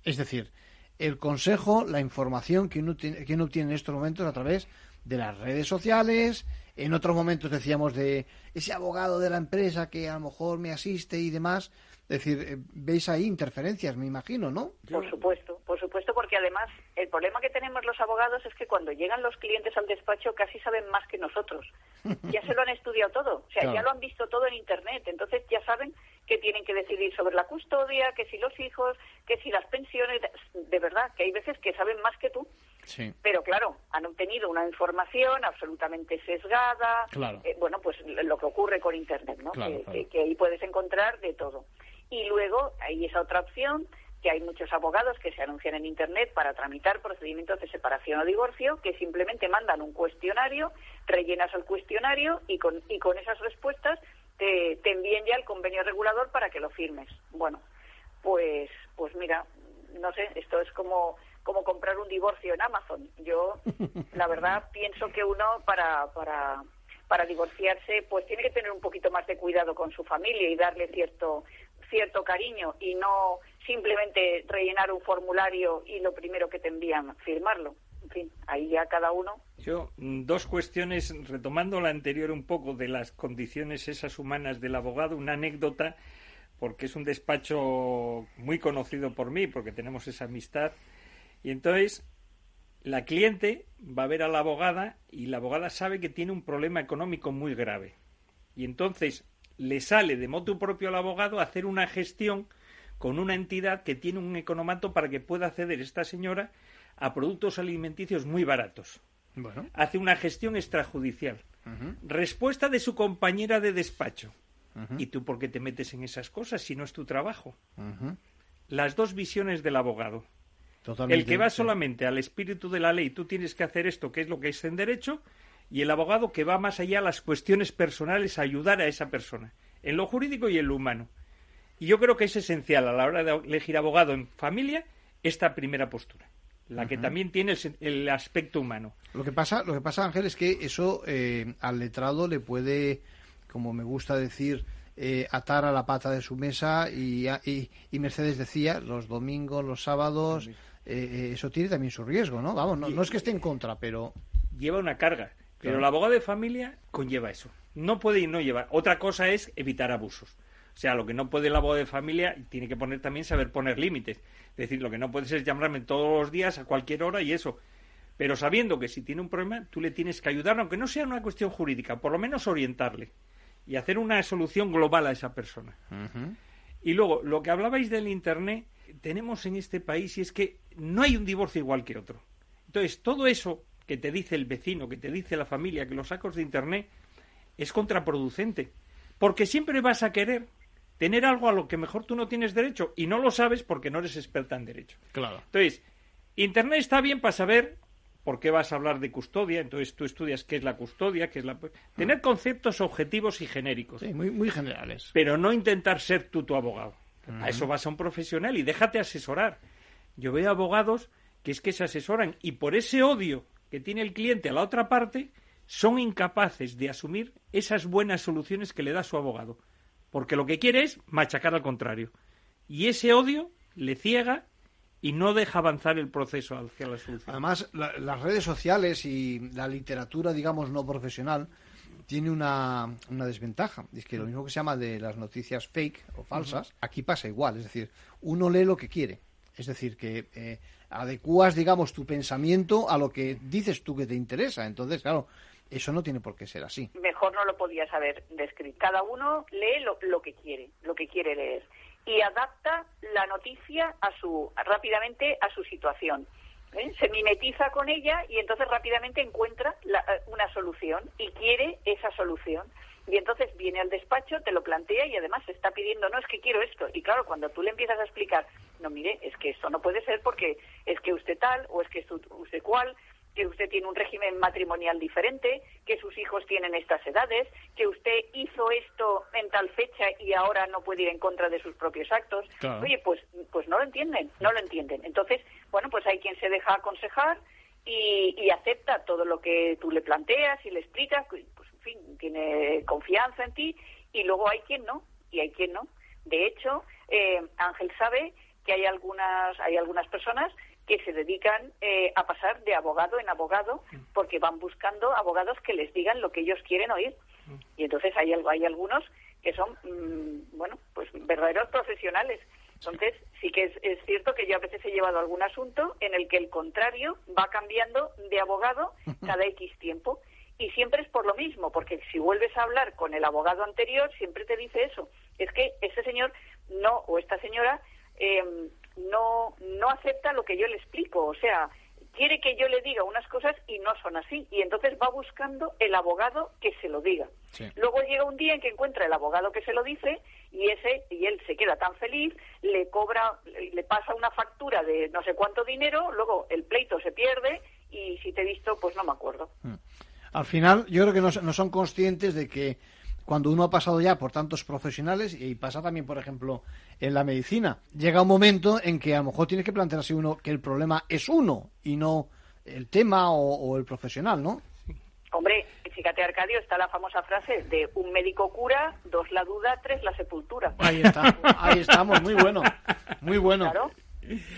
Es decir, el consejo, la información que uno, tiene, que uno obtiene en estos momentos a través de las redes sociales. En otros momentos decíamos de ese abogado de la empresa que a lo mejor me asiste y demás. Es decir, eh, veis ahí interferencias, me imagino, ¿no? Por supuesto, por supuesto, porque además el problema que tenemos los abogados es que cuando llegan los clientes al despacho casi saben más que nosotros. Ya se lo han estudiado todo, o sea, Claro. ya lo han visto todo en Internet, entonces ya saben que tienen que decidir sobre la custodia, que si los hijos, que si las pensiones, de verdad, que hay veces que saben más que tú. Sí. Pero claro, han obtenido una información absolutamente sesgada. Claro. eh, bueno, pues lo que ocurre con Internet, ¿no? Claro, que, claro. que- que ahí puedes encontrar de todo. Y luego hay esa otra opción, que hay muchos abogados que se anuncian en Internet para tramitar procedimientos de separación o divorcio, que simplemente mandan un cuestionario, rellenas el cuestionario y con, y con esas respuestas te, te envíen ya el convenio regulador para que lo firmes. Bueno, pues, pues mira, no sé, esto es como, como comprar un divorcio en Amazon. Yo, la verdad, pienso que uno para, para, para divorciarse, pues tiene que tener un poquito más de cuidado con su familia y darle cierto, cierto cariño y no simplemente rellenar un formulario y lo primero que te envían, firmarlo. En fin, ahí ya cada uno. Yo, mm, dos cuestiones, retomando la anterior un poco de las condiciones esas humanas del abogado, una anécdota, porque es un despacho muy conocido por mí, porque tenemos esa amistad, y entonces la cliente va a ver a la abogada y la abogada sabe que tiene un problema económico muy grave. Y entonces le sale de motu propio al abogado hacer una gestión con una entidad que tiene un economato para que pueda acceder esta señora a productos alimenticios muy baratos. Bueno. Hace una gestión extrajudicial. Respuesta de su compañera de despacho. ¿Y tú por qué te metes en esas cosas si no es tu trabajo? Las dos visiones del abogado. Totalmente, el que va solamente al espíritu de la ley, tú tienes que hacer esto, que es lo que es en derecho, y el abogado que va más allá a las cuestiones personales, a ayudar a esa persona, en lo jurídico y en lo humano. Y yo creo que es esencial a la hora de elegir abogado en familia esta primera postura, la que también tiene el, el aspecto humano. Lo que pasa, lo que pasa, Ángel, es que eso eh, al letrado le puede, como me gusta decir, eh, atar a la pata de su mesa y, y, y Mercedes decía, los domingos, los sábados, eh, eh, eso tiene también su riesgo, ¿no? Vamos, no, no es que esté en contra, pero... lleva una carga. Pero Claro. el abogado de familia conlleva eso. No puede y no llevar. Otra cosa es evitar abusos. O sea, lo que no puede el abogado de familia tiene que poner también saber poner límites. Es decir, lo que no puedes es llamarme todos los días a cualquier hora y eso. Pero sabiendo que si tiene un problema, tú le tienes que ayudar, aunque no sea una cuestión jurídica, por lo menos orientarle y hacer una solución global a esa persona. Y luego, lo que hablabais del Internet, tenemos en este país y es que no hay un divorcio igual que otro. Entonces, todo eso que te dice el vecino, que te dice la familia, que los sacos de Internet, es contraproducente. Porque siempre vas a querer tener algo a lo que mejor tú no tienes derecho y no lo sabes porque no eres experta en derecho. Claro. Entonces, Internet está bien para saber ¿por qué vas a hablar de custodia? Entonces tú estudias qué es la custodia, qué es la... Tener conceptos objetivos y genéricos. Sí, muy, muy generales. Pero no intentar ser tú tu abogado. A eso vas a un profesional y déjate asesorar. Yo veo abogados que es que se asesoran y por ese odio que tiene el cliente a la otra parte, son incapaces de asumir esas buenas soluciones que le da su abogado. Porque lo que quiere es machacar al contrario. Y ese odio le ciega y no deja avanzar el proceso hacia la solución. Además, la- las redes sociales y la literatura, digamos, no profesional, tiene una, una desventaja. Es que lo mismo que se llama de las noticias fake o falsas, aquí pasa igual. Es decir, uno lee lo que quiere. Es decir, que eh, adecuas, digamos, tu pensamiento a lo que dices tú que te interesa. Entonces, claro, eso no tiene por qué ser así. mejor no lo podías haber descrito. Cada uno lee lo, lo que quiere, lo que quiere leer y adapta la noticia a su rápidamente a su situación. ¿eh? Se mimetiza con ella y entonces rápidamente encuentra la- eh, una solución y quiere esa solución. Y entonces viene al despacho, te lo plantea y además se está pidiendo, no, es que quiero esto. Y claro, cuando tú le empiezas a explicar, no, mire, es que esto no puede ser porque es que usted tal o es que usted cual, que usted tiene un régimen matrimonial diferente, que sus hijos tienen estas edades, que usted hizo esto en tal fecha y ahora no puede ir en contra de sus propios actos. Claro. Oye, pues, pues no lo entienden, no lo entienden. Entonces, bueno, pues hay quien se deja aconsejar y, y acepta todo lo que tú le planteas y le explicas, fin, tiene confianza en ti y luego hay quien no, y hay quien no. De hecho, eh, Ángel sabe que hay algunas, hay algunas personas que se dedican eh, a pasar de abogado en abogado porque van buscando abogados que les digan lo que ellos quieren oír. Y entonces hay, hay algunos que son, mm, bueno, pues verdaderos profesionales. Entonces, sí que es, es cierto que yo a veces he llevado algún asunto en el que el contrario va cambiando de abogado cada X tiempo. Y siempre es por lo mismo, porque si vuelves a hablar con el abogado anterior, siempre te dice eso. Es que este señor no, o esta señora, eh, no, no acepta lo que yo le explico. O sea, quiere que yo le diga unas cosas y no son así. Y entonces va buscando el abogado que se lo diga. Luego llega un día en que encuentra el abogado que se lo dice y ese y él se queda tan feliz, le cobra, le pasa una factura de no sé cuánto dinero, luego el pleito se pierde y si te he visto, pues no me acuerdo. Al final, yo creo que no, no son conscientes de que cuando uno ha pasado ya por tantos profesionales, y pasa también, por ejemplo, en la medicina, llega un momento en que a lo mejor tiene que plantearse uno que el problema es uno y no el tema o, o el profesional, ¿no? Hombre, fíjate Arcadio, está la famosa frase de un médico cura, dos la duda, tres la sepultura. Ahí está, ahí estamos, muy bueno, muy bueno. Claro,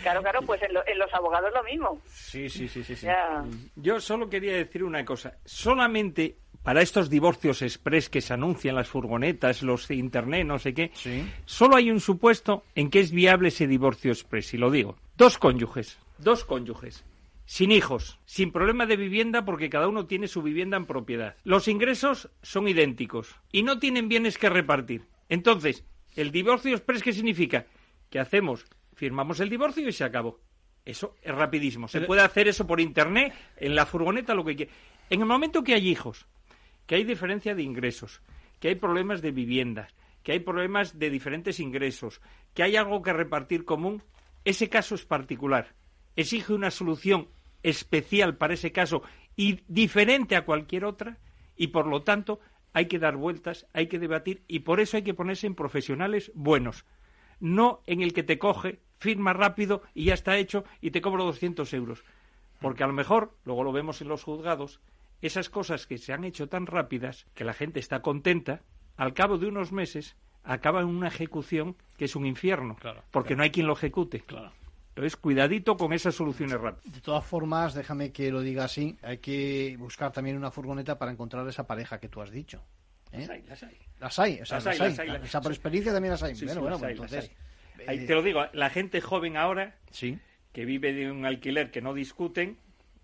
claro, claro pues en, lo- en los abogados lo mismo. Sí, sí, sí, sí. sí. Ya. Yo solo quería decir una cosa. Solamente para estos divorcios express que se anuncian las furgonetas, los de internet, no sé qué, solo hay un supuesto en que es viable ese divorcio express, y lo digo. Dos cónyuges, dos cónyuges, sin hijos, sin problema de vivienda porque cada uno tiene su vivienda en propiedad. Los ingresos son idénticos y no tienen bienes que repartir. Entonces, el divorcio express, ¿qué significa? Que hacemos, firmamos el divorcio y se acabó. Eso es rapidísimo. Se Pero- puede hacer eso por internet, en la furgoneta, lo que quiera. En el momento que hay hijos, que hay diferencia de ingresos, que hay problemas de vivienda, que hay problemas de diferentes ingresos, que hay algo que repartir común, ese caso es particular. Exige una solución especial para ese caso y diferente a cualquier otra y por lo tanto hay que dar vueltas, hay que debatir y por eso hay que ponerse en profesionales buenos, no en el que te coge, firma rápido y ya está hecho y te cobro 200 euros. Porque a lo mejor, luego lo vemos en los juzgados, esas cosas que se han hecho tan rápidas, que la gente está contenta, al cabo de unos meses acaba en una ejecución que es un infierno, porque no hay quien lo ejecute. Entonces, cuidadito con esas soluciones rápidas. De todas formas, déjame que lo diga así, hay que buscar también una furgoneta para encontrar esa pareja que tú has dicho. ¿eh? Las hay, las hay. Las hay, o sea, Las las hay, hay. las hay, las- Esa por experiencia también las hay. Sí, bueno, sí, bueno, las pues las entonces... hay. Ahí eh, te lo digo, la gente joven ahora, Sí. que vive de un alquiler que no discuten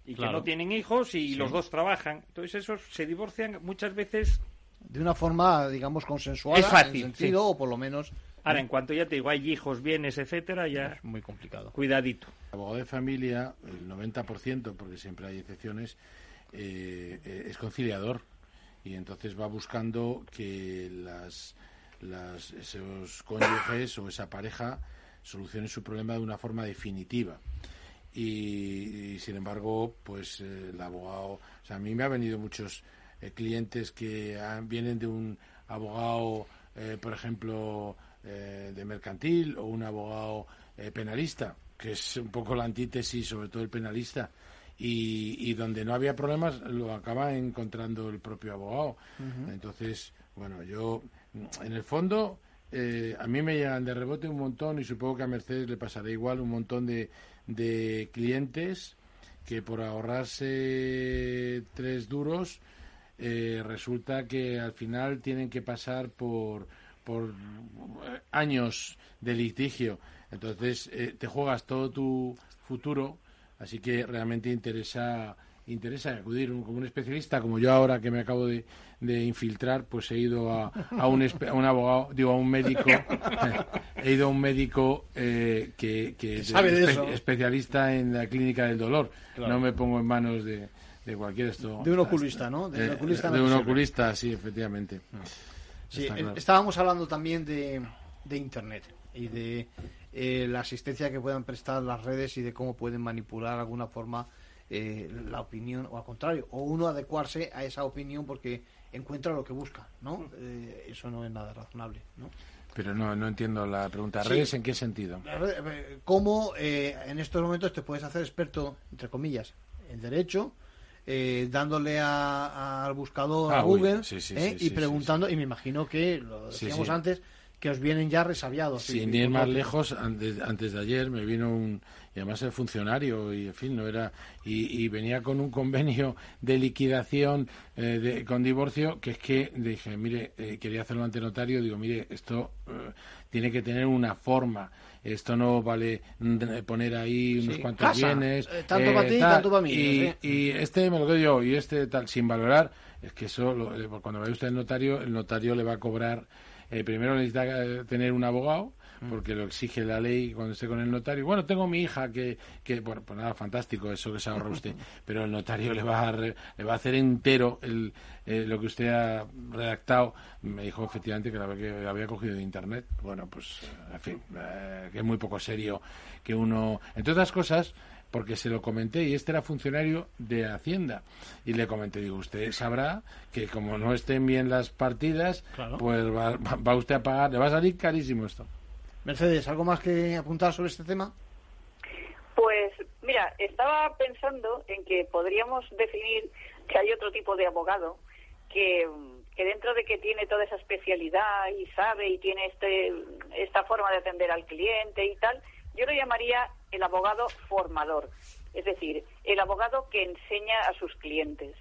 y Claro. que no tienen hijos y Sí. los dos trabajan, entonces esos se divorcian muchas veces de una forma, digamos, consensuada. Es fácil, en sentido, sí. o por lo menos... Ahora, en cuanto ya te digo, hay hijos, bienes, etcétera, ya es muy complicado. Cuidadito. abogado de familia, el 90%, porque siempre hay excepciones, eh, eh, es conciliador y entonces va buscando que las, las- esos cónyuges o esa pareja solucionen su problema de una forma definitiva. y, y, sin embargo, pues eh, el abogado, o sea, a mí me ha venido muchos eh, clientes que han- vienen de un abogado, eh, por ejemplo, eh, de mercantil o un abogado eh, penalista, que es un poco la antítesis, sobre todo el penalista. Y, y donde no había problemas lo acaba encontrando el propio abogado. Entonces, bueno, yo, en el fondo, eh, a mí me llegan de rebote un montón y supongo que a Mercedes le pasará igual un montón de, de clientes que por ahorrarse tres duros eh, resulta que al final tienen que pasar por, por eh, años de litigio. Entonces eh, te juegas todo tu futuro, así que realmente interesa interesa acudir un- como un especialista como yo ahora que me acabo de, de infiltrar pues he ido a, a un, espe- a un abogado digo a un médico he ido a un médico eh, que, que es sabe de espe- eso. especialista en la clínica del dolor Claro. no me pongo en manos de, de cualquier esto De un oculista, ¿no? De un Eh, oculista de un oculista sí efectivamente Sí, Está eh, claro. estábamos hablando también de, de Internet y de eh, la asistencia que puedan prestar las redes y de cómo pueden manipular de alguna forma eh, la opinión o al contrario, o uno adecuarse a esa opinión porque encuentra lo que busca, ¿no? Eh, eso no es nada razonable, ¿no? pero no no entiendo la pregunta Sí. redes en qué sentido ¿Cómo eh, en estos momentos te puedes hacer experto, entre comillas, en derecho, eh, dándole a- a- al buscador, Ah, a Google, sí, sí, eh, y preguntando, y me imagino que, lo decíamos antes, que os vienen ya resabiados. Sin ir más lejos, antes, antes de ayer me vino un, y además el funcionario, y en fin, no era, y, y venía con un convenio de liquidación eh, de- con divorcio, que es que dije, mire, eh, quería hacerlo ante notario, digo, mire, esto eh, tiene que tener una forma, esto no vale mm, poner ahí unos Sí, cuantos casa, bienes. eh, tanto para ti, tanto para mí, Y, y este me lo quedo yo, y este tal, sin valorar, es que eso, lo- cuando vaya usted al notario, el notario le va a cobrar primero necesita tener un abogado. Porque lo exige la ley cuando esté con el notario. Bueno, tengo mi hija que, que bueno, pues nada, fantástico eso que se ahorra usted, pero el notario le va a, re- le va a hacer entero el, eh, lo que usted ha redactado. Me dijo efectivamente que había, que había cogido de internet. Bueno, pues, en fin, eh, que es muy poco serio que uno, entre otras cosas, porque se lo comenté y este era funcionario de Hacienda y le comenté, digo, usted sabrá que como no estén bien las partidas, Claro. pues va- va usted a pagar, le va a salir carísimo esto. Mercedes, ¿algo más que apuntar sobre este tema? Pues mira, estaba pensando en que podríamos definir que hay otro tipo de abogado que, que dentro de que tiene toda esa especialidad y sabe y tiene este, esta forma de atender al cliente y tal, yo lo llamaría el abogado formador, es decir, el abogado que enseña a sus clientes.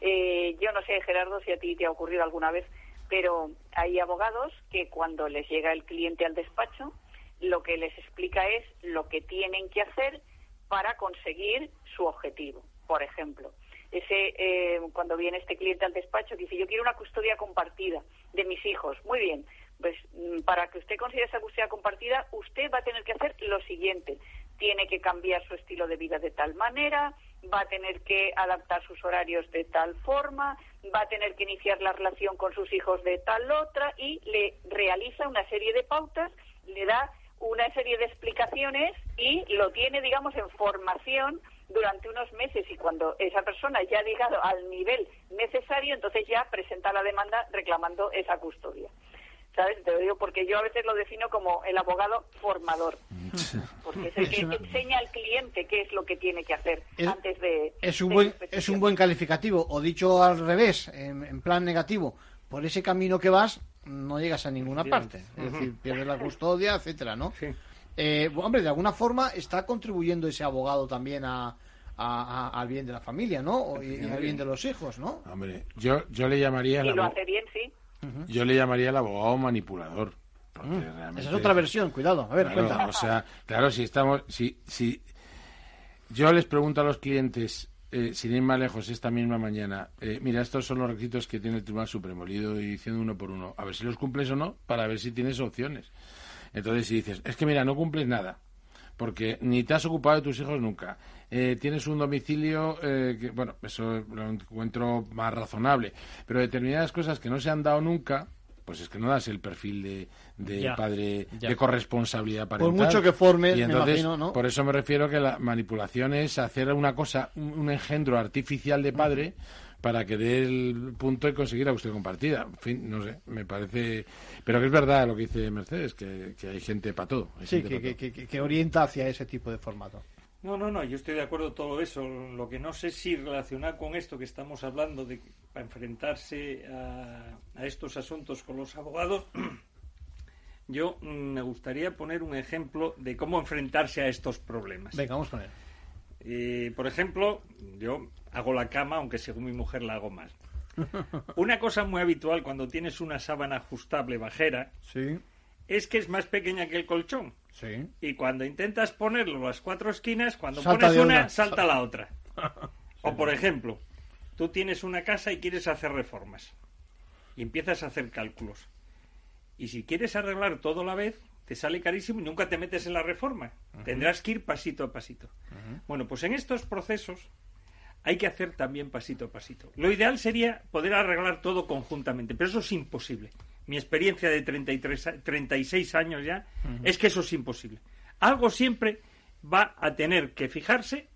Eh, yo no sé, Gerardo, si a ti te ha ocurrido alguna vez, pero hay abogados que cuando les llega el cliente al despacho, lo que les explica es lo que tienen que hacer para conseguir su objetivo. Por ejemplo, ese eh, cuando viene este cliente al despacho que dice yo quiero una custodia compartida de mis hijos. Muy bien, pues mm, para que usted consiga esa custodia compartida, usted va a tener que hacer lo siguiente. Tiene que cambiar su estilo de vida de tal manera, va a tener que adaptar sus horarios de tal forma, va a tener que iniciar la relación con sus hijos de tal otra y le realiza una serie de pautas, le da una serie de explicaciones y lo tiene, digamos, en formación durante unos meses y cuando esa persona ya ha llegado al nivel necesario, entonces ya presenta la demanda reclamando esa custodia. ¿Sabes? Te lo digo porque yo a veces lo defino como el abogado formador, porque es el que Es una- enseña al cliente qué es lo que tiene que hacer Es- antes de... Es un de buen, es un buen calificativo, o dicho al revés, en, en plan negativo, por ese camino que vas, no llegas a ninguna Bien. parte. Es decir, pierdes la custodia, etcétera, ¿no? Eh, bueno, hombre, de alguna forma está contribuyendo ese abogado también a, a- a- al bien de la familia, ¿no? O- y, y al bien de los hijos, ¿no? Hombre, yo, yo le llamaría Y lo hace bien, sí. Yo le llamaría el abogado manipulador. porque Mm. realmente- Esa es otra versión, cuidado. A ver, Claro, cuenta. o sea, claro, si estamos, si, si yo les pregunto a los clientes, eh, sin ir más lejos, esta misma mañana, eh, mira, estos son los requisitos que tiene el Tribunal Supremo, le he ido diciendo uno por uno, a ver si los cumples o no, para ver si tienes opciones. Entonces, si dices, es que mira, no cumples nada, porque ni te has ocupado de tus hijos nunca. Eh, tienes un domicilio que, bueno, eso lo encuentro más razonable, pero determinadas cosas que no se han dado nunca, pues es que no das el perfil de, de Ya, padre ya. de corresponsabilidad parental. mucho que formes, Y me entonces, imagino, ¿no? Por eso me refiero que la manipulación es hacer una cosa, un, un engendro artificial de padre para que dé el punto y conseguir la custodia compartida. En fin, no sé, me parece... Pero que es verdad lo que dice Mercedes, que, que hay gente para todo. hay Sí, gente que, pa' todo. que- que- que orienta hacia ese tipo de formato. No, no, no, yo estoy de acuerdo con todo eso. Lo que no sé si relacionar con esto que estamos hablando de para enfrentarse a, a estos asuntos con los abogados, yo mm, me gustaría poner un ejemplo de cómo enfrentarse a estos problemas. Venga, vamos con él. Por ejemplo, yo hago la cama, aunque según mi mujer la hago mal. Una cosa muy habitual cuando tienes una sábana ajustable bajera Sí, es que es más pequeña que el colchón. sí. Y cuando intentas ponerlo las cuatro esquinas, cuando Salta pones una. salta la otra. O por ejemplo, tú tienes una casa y quieres hacer reformas. Y empiezas a hacer cálculos. Y si quieres arreglar todo a la vez, te sale carísimo y nunca te metes en la reforma. Tendrás que ir pasito a pasito. Bueno, pues en estos procesos hay que hacer también pasito a pasito. Lo ideal sería poder arreglar todo conjuntamente, pero eso es imposible. Mi experiencia de 33, a- 36 años ya es que eso es imposible. Algo siempre va a tener que fijarse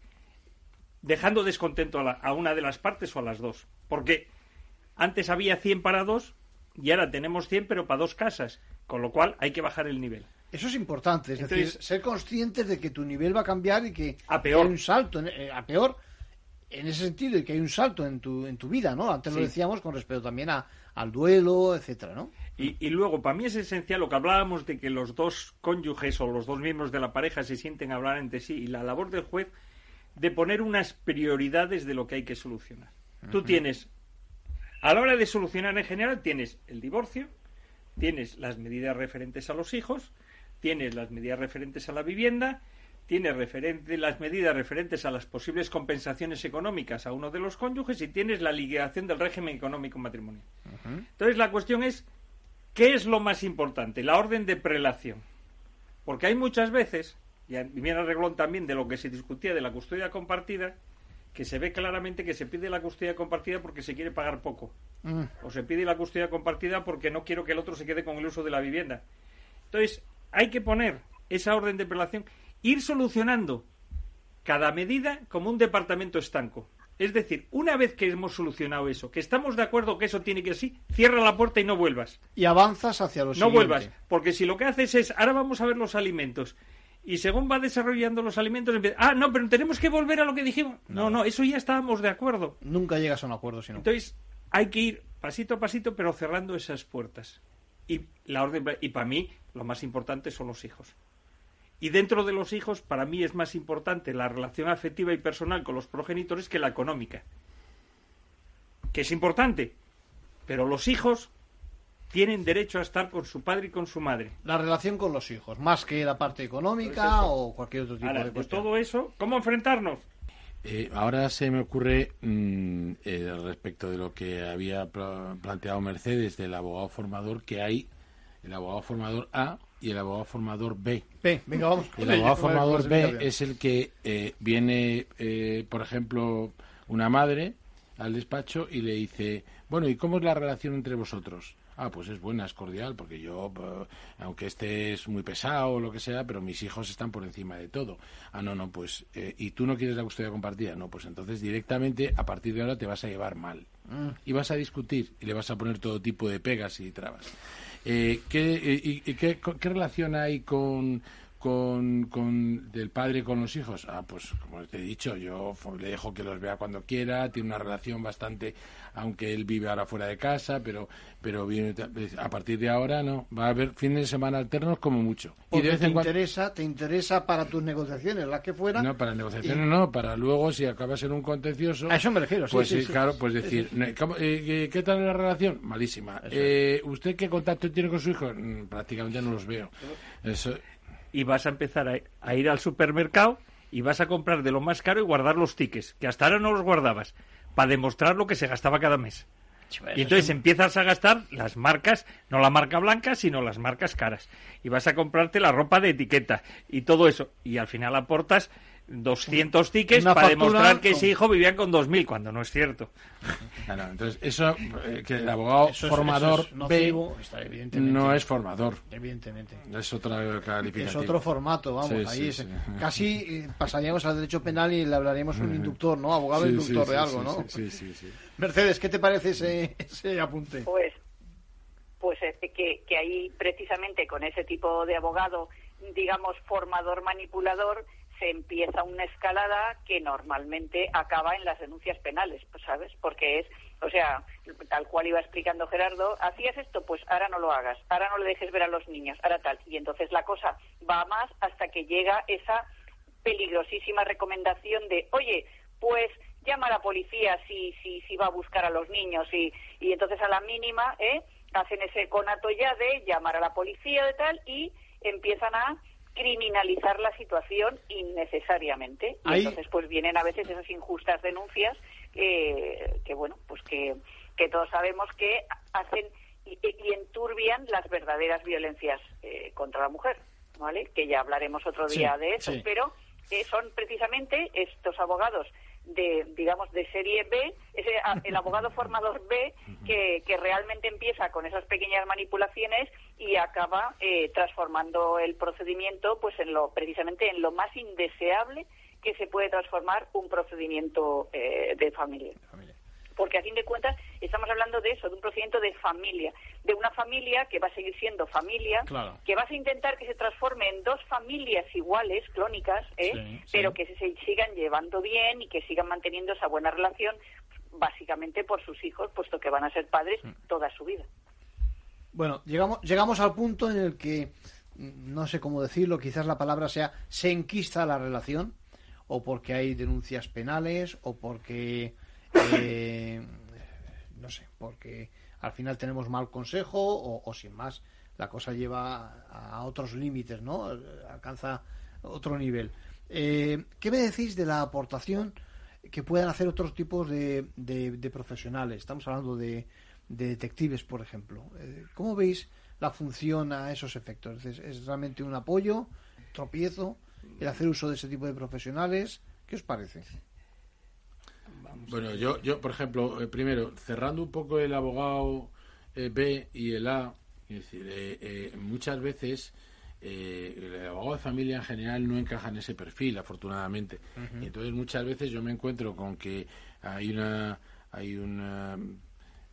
dejando descontento a, la- a una de las partes o a las dos. Porque antes había 100 para dos y ahora tenemos 100 pero para dos casas. Con lo cual hay que bajar el nivel. Eso es importante, es Entonces- decir, ser conscientes de que tu nivel va a cambiar y que A peor. hay un salto, en- eh, a peor, en ese sentido, y que hay un salto en tu, en tu vida, ¿no? Antes lo decíamos con respecto también a, al duelo, etcétera, ¿no? Y, y luego, para mí es esencial lo que hablábamos de que los dos cónyuges o los dos miembros de la pareja se sienten a hablar entre sí y la labor del juez de poner unas prioridades de lo que hay que solucionar. Tú Ujú. tienes, a la hora de solucionar en general, tienes el divorcio, tienes las medidas referentes a los hijos, tienes las medidas referentes a la vivienda, tienes referente, las medidas referentes a las posibles compensaciones económicas a uno de los cónyuges y tienes la liquidación del régimen económico matrimonial. Entonces la cuestión es, ¿qué es lo más importante? La orden de prelación. Porque hay muchas veces, y viene a reglón también de lo que se discutía de la custodia compartida, que se ve claramente que se pide la custodia compartida porque se quiere pagar poco. Mm. O se pide la custodia compartida porque no quiero que el otro se quede con el uso de la vivienda. Entonces, hay que poner esa orden de prelación, ir solucionando cada medida como un departamento estanco. Es decir, una vez que hemos solucionado eso, que estamos de acuerdo que eso tiene que ser así, cierra la puerta y no vuelvas. Y avanzas hacia lo No siguiente. vuelvas, porque si lo que haces es, ahora vamos a ver los alimentos, y según va desarrollando los alimentos, empieza, ah, no, pero tenemos que volver a lo que dijimos. No, no, eso ya estábamos de acuerdo. Nunca llegas a un acuerdo, sino. Entonces, hay que ir pasito a pasito, pero cerrando esas puertas. Y la orden y para mí lo más importante son los hijos. Y dentro de los hijos, para mí es más importante la relación afectiva y personal con los progenitores que la económica. Que es importante, pero los hijos tienen derecho a estar con su padre y con su madre. La relación con los hijos, más que la parte económica Pues o cualquier otro tipo Ahora, de de cuestión. todo eso, ¿cómo enfrentarnos? Eh, ahora se me ocurre mm, eh, respecto de lo que había pla- planteado Mercedes del abogado formador que hay el abogado formador A y el abogado formador B. B, venga, vamos El abogado formador B es el que eh, viene, eh, por ejemplo, una madre al despacho y le dice, bueno, ¿y cómo es la relación entre vosotros? Ah, pues es buena, es cordial, porque yo, eh, aunque este es muy pesado o lo que sea, pero mis hijos están por encima de todo. Ah, no, no, pues, eh, ¿y tú no quieres la custodia compartida? No, pues entonces directamente a partir de ahora te vas a llevar mal. Mm. Y vas a discutir y le vas a poner todo tipo de pegas y trabas. Eh, ¿qué, eh, y, y qué, co- qué relación hay con, con, con del padre con los hijos? Ah, pues como te he dicho, yo le dejo que los vea cuando quiera, tiene una relación bastante, aunque él vive ahora fuera de casa, pero pero viene ta- a partir de ahora no, va a haber fines de semana alternos como mucho. Y Porque de vez te en cuando interesa, te interesa para tus negociaciones, las que fueran. no, para negociaciones Y- no, para luego, si acabas en un contencioso... A eso me refiero, sí, Pues sí, claro, pues decir, sí. "Ne- ¿cómo- eh, ¿qué, tal es la relación? Malísima. Eh, ¿Usted qué contacto tiene con su hijo? Mm, prácticamente no los veo. Eso, y vas a empezar a, a ir al supermercado y vas a comprar de lo más caro y guardar los tickets, que hasta ahora no los guardabas, para demostrar lo que se gastaba cada mes. Y entonces empiezas a gastar las marcas, no la marca blanca, sino las marcas caras. Y vas a comprarte la ropa de etiqueta y todo eso. Y al final aportas 200 tickets Una para factura demostrar que ese hijo vivía con 2.000, cuando no es cierto. Claro, entonces, eso, eh, que el abogado Eso es- formador eso es nocivo, B está evidentemente. no es formador. Evidentemente. Es otra calificación. Es otro formato, vamos, Sí, ahí sí, es- sí. casi eh, pasaríamos al derecho penal y le hablaríamos un inductor, ¿no? Abogado Sí, inductor sí, de algo, sí, ¿no? Sí, sí, sí. Mercedes, ¿qué te parece ese, ese apunte? Pues, pues este, que, que ahí precisamente con ese tipo de abogado, digamos, formador manipulador, se empieza una escalada que normalmente acaba en las denuncias penales, ¿sabes? Porque es, o sea, tal cual iba explicando Gerardo, hacías esto, pues ahora no lo hagas, ahora no le dejes ver a los niños, ahora tal. Y entonces la cosa va más hasta que llega esa peligrosísima recomendación de, oye, pues llama a la policía si, si, si va a buscar a los niños y, y entonces a la mínima ¿eh? hacen ese conato ya de llamar a la policía de tal y empiezan a criminalizar la situación innecesariamente y entonces pues vienen a veces esas injustas denuncias que, que bueno pues que, que todos sabemos que hacen y, y enturbian las verdaderas violencias eh, contra la mujer vale que ya hablaremos otro Sí, día de eso sí. pero eh, son precisamente estos abogados de digamos de serie B ese el abogado formador B que, que realmente empieza con esas pequeñas manipulaciones y acaba eh, transformando el procedimiento pues en lo precisamente en lo más indeseable que se puede transformar un procedimiento eh, de familia porque a fin de cuentas estamos hablando de eso, de un procedimiento de familia, de una familia que va a seguir siendo familia, Claro. que vas a intentar que se transforme en dos familias iguales, clónicas, ¿eh? Sí, sí. pero que se sigan llevando bien y que sigan manteniendo esa buena relación, básicamente por sus hijos, puesto que van a ser padres toda su vida. Bueno, llegamos, llegamos al punto en el que, mm, no sé cómo decirlo, quizás la palabra sea se enquista la relación, o porque hay denuncias penales, o porque, eh, no sé, porque al final tenemos mal consejo, o, o sin más, la cosa lleva a, otros límites, ¿no? Alcanza otro nivel. Eh, ¿Qué me decís de la aportación que puedan hacer otros tipos de, de- de profesionales? Estamos hablando de, de detectives, por ejemplo. Eh, ¿Cómo veis la función a esos efectos? ¿Es, es realmente un apoyo, tropiezo, el hacer uso de ese tipo de profesionales? ¿Qué os parece? Bueno, yo, yo por ejemplo, eh, primero, cerrando un poco el abogado eh, B y el A, es decir, eh, eh, muchas veces eh, el abogado de familia en general no encaja en ese perfil, afortunadamente. Y entonces muchas veces yo me encuentro con que hay una hay una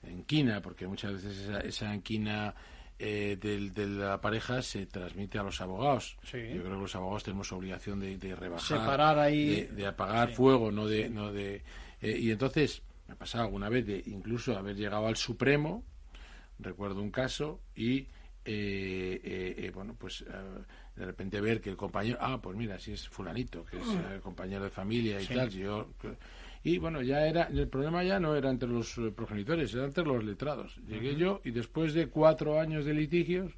enquina, porque muchas veces esa, esa enquina eh, del- de la pareja se transmite a los abogados. Sí. Yo creo que los abogados tenemos obligación de, de rebajar, Separar ahí- de, de apagar Sí. fuego, no de, no de eh, y entonces me ha pasado alguna vez de incluso haber llegado al Supremo, recuerdo un caso y eh, eh, eh, bueno pues eh, de repente ver que el compañero ah pues mira si es fulanito que es eh, compañero de familia y Sí. tal yo y bueno ya era el problema ya no era entre los progenitores era entre los letrados llegué yo y después de cuatro años de litigios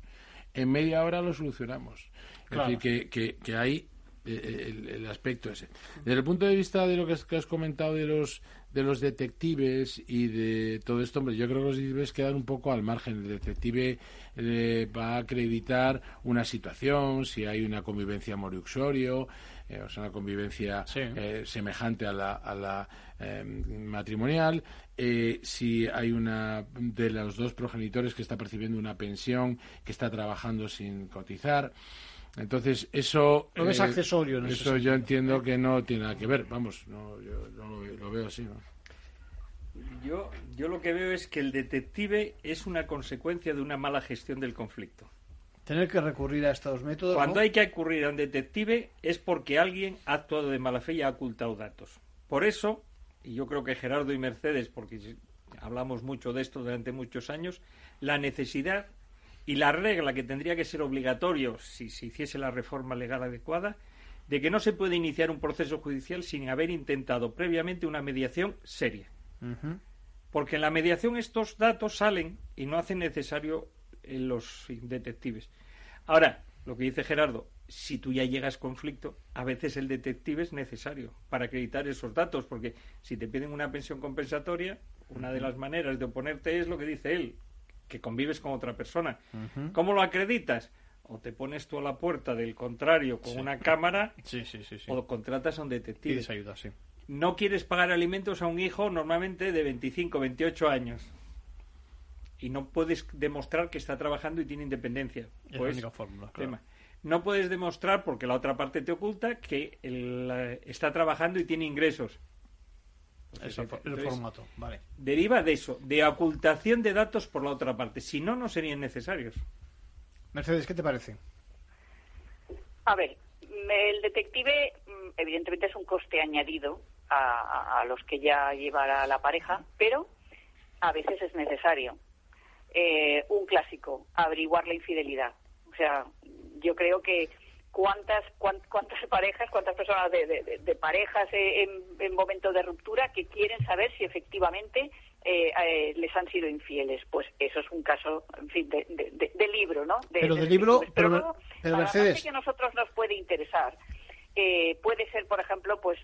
en media hora lo solucionamos Claro. es decir que, que, que hay el, el aspecto ese. Desde el punto de vista de lo que has, que has comentado de los de los detectives y de todo esto, hombre, yo creo que los detectives quedan un poco al margen. El detective eh, va a acreditar una situación, si hay una convivencia moriuxorio, eh, o sea, una convivencia eh, semejante a la, a la eh, matrimonial, eh, si hay una de los dos progenitores que está percibiendo una pensión, que está trabajando sin cotizar. Entonces, eso... Lo ves accesorio en Eso yo entiendo que no tiene nada que ver. Vamos, no, yo, yo lo, veo- lo veo así, ¿no? Yo, yo lo que veo es que el detective es una consecuencia de una mala gestión del conflicto. Tener que recurrir a estos métodos. Cuando ¿no? hay que acudir a un detective es porque alguien ha actuado de mala fe y ha ocultado datos. Por eso, y yo creo que Gerardo y Mercedes, porque hablamos mucho de esto durante muchos años, la necesidad y la regla que tendría que ser obligatorio si se hiciese la reforma legal adecuada, de que no se puede iniciar un proceso judicial sin haber intentado previamente una mediación seria. Porque en la mediación estos datos salen y no hacen necesario eh, los detectives. Ahora, lo que dice Gerardo, si tú ya llegas conflicto, a veces el detective es necesario para acreditar esos datos, porque si te piden una pensión compensatoria, una de las maneras de oponerte es lo que dice él, que convives con otra persona. ¿Cómo lo acreditas? o te pones tú a la puerta del contrario con Sí. una cámara Sí, sí, o contratas a un detective. Pides ayuda, sí. No quieres pagar alimentos a un hijo normalmente de 25, 28 años. Y no puedes demostrar que está trabajando y tiene independencia. Es la Pues, única fórmula, claro. tema. No puedes demostrar, porque la otra parte te oculta, que él, eh, está trabajando y tiene ingresos. El entonces, formato, vale. Deriva de eso, de ocultación de datos por la otra parte. Si no, no serían necesarios. Mercedes, ¿qué te parece? A ver, el detective mm, evidentemente es un coste añadido a, a- a los que ya llevará la pareja, pero a veces es necesario. Eh, un clásico, averiguar la infidelidad. O sea, yo creo que cuántas cuán- cuántas parejas, cuántas personas de, de- parejas eh, en, en momento de ruptura que quieren saber si efectivamente eh, eh, les han sido infieles. Pues eso es un caso, en fin, de, de- libro, ¿no? De- Pero de libro, pero, pero parte Mercedes, que a nosotros nos puede interesar eh, puede ser, por ejemplo, pues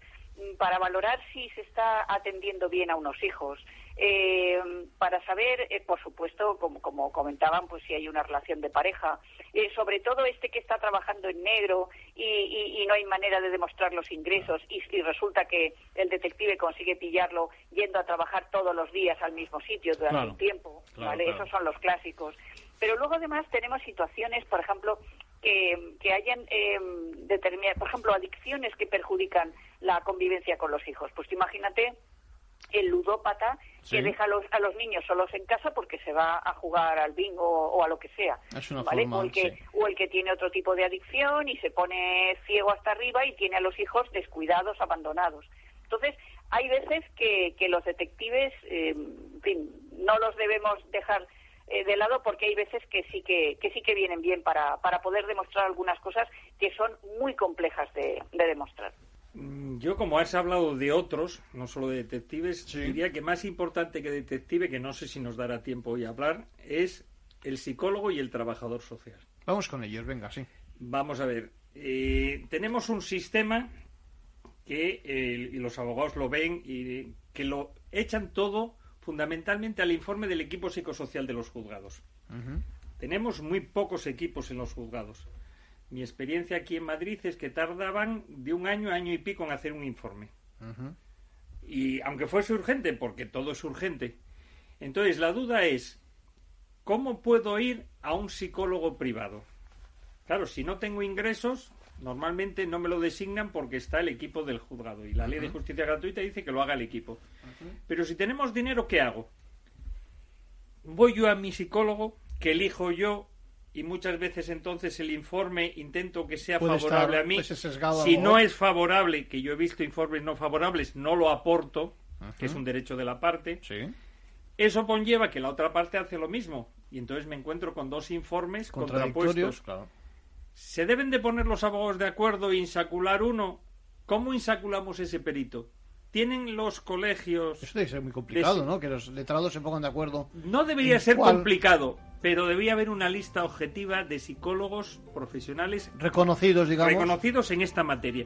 para valorar si se está atendiendo bien a unos hijos, eh, para saber, eh, por supuesto, como, como comentaban, pues si hay una relación de pareja, eh, sobre todo este que está trabajando en negro y, y- y no hay manera de demostrar los ingresos y, y resulta que el detective consigue pillarlo yendo a trabajar todos los días al mismo sitio durante Claro. un tiempo, Claro, ¿vale? claro. Esos son los clásicos. Pero luego además tenemos situaciones, por ejemplo, que, que hayan eh, determinadas, por ejemplo, adicciones que perjudican la convivencia con los hijos. Pues imagínate el ludópata Sí. que deja a los, a los niños solos en casa porque se va a jugar al bingo o, o a lo que sea. Es una ¿vale? forma, o, el que, sí. o el que tiene otro tipo de adicción y se pone ciego hasta arriba y tiene a los hijos descuidados, abandonados. Entonces, hay veces que, que los detectives, eh, en fin, no los debemos dejar eh, de lado porque hay veces que sí que, que sí que vienen bien para, para poder demostrar algunas cosas que son muy complejas de, de demostrar. Mm, Yo, como has hablado de otros, no solo de detectives, diría que más importante que detective, que no sé si nos dará tiempo hoy a hablar, es el psicólogo y el trabajador social. vamos con ellos, venga, sí. Vamos a ver, eh, tenemos un sistema que eh, y los abogados lo ven y que lo echan todo fundamentalmente al informe del equipo psicosocial de los juzgados. Tenemos muy pocos equipos en los juzgados. Mi experiencia aquí en Madrid es que tardaban de un año a año y pico en hacer un informe. Y aunque fuese urgente, porque todo es urgente. Entonces la duda es, ¿cómo puedo ir a un psicólogo privado? Claro, si no tengo ingresos, normalmente no me lo designan porque está el equipo del juzgado. Y la ley de justicia gratuita dice que lo haga el equipo. Pero si tenemos dinero, ¿qué hago? Voy yo a mi psicólogo, que elijo yo, y muchas veces entonces el informe intento que sea Puede favorable a mí. pues, si no es favorable, que yo he visto informes no favorables, no lo aporto, que es un derecho de la parte. Eso conlleva que la otra parte hace lo mismo. Y entonces me encuentro con dos informes contrapuestos. claro. ¿Se deben de poner los abogados de acuerdo e insacular uno? ¿Cómo insaculamos ese perito? ¿Tienen los colegios... Eso debe ser muy complicado, de- ¿no? Que los letrados se pongan de acuerdo. No debería ser cuál- complicado, pero debería haber una lista objetiva de psicólogos profesionales Reconocidos, digamos. reconocidos en esta materia.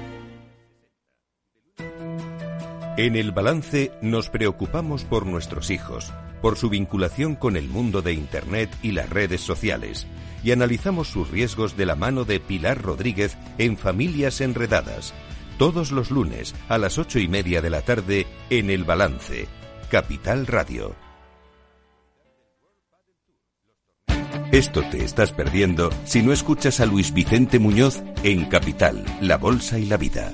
En el balance nos preocupamos por nuestros hijos, por su vinculación con el mundo de Internet y las redes sociales, y analizamos sus riesgos de la mano de Pilar Rodríguez en Familias Enredadas, todos los lunes a las ocho y media de la tarde en El Balance, Capital Radio. Esto te estás perdiendo si no escuchas a Luis Vicente Muñoz en Capital, La Bolsa y la Vida.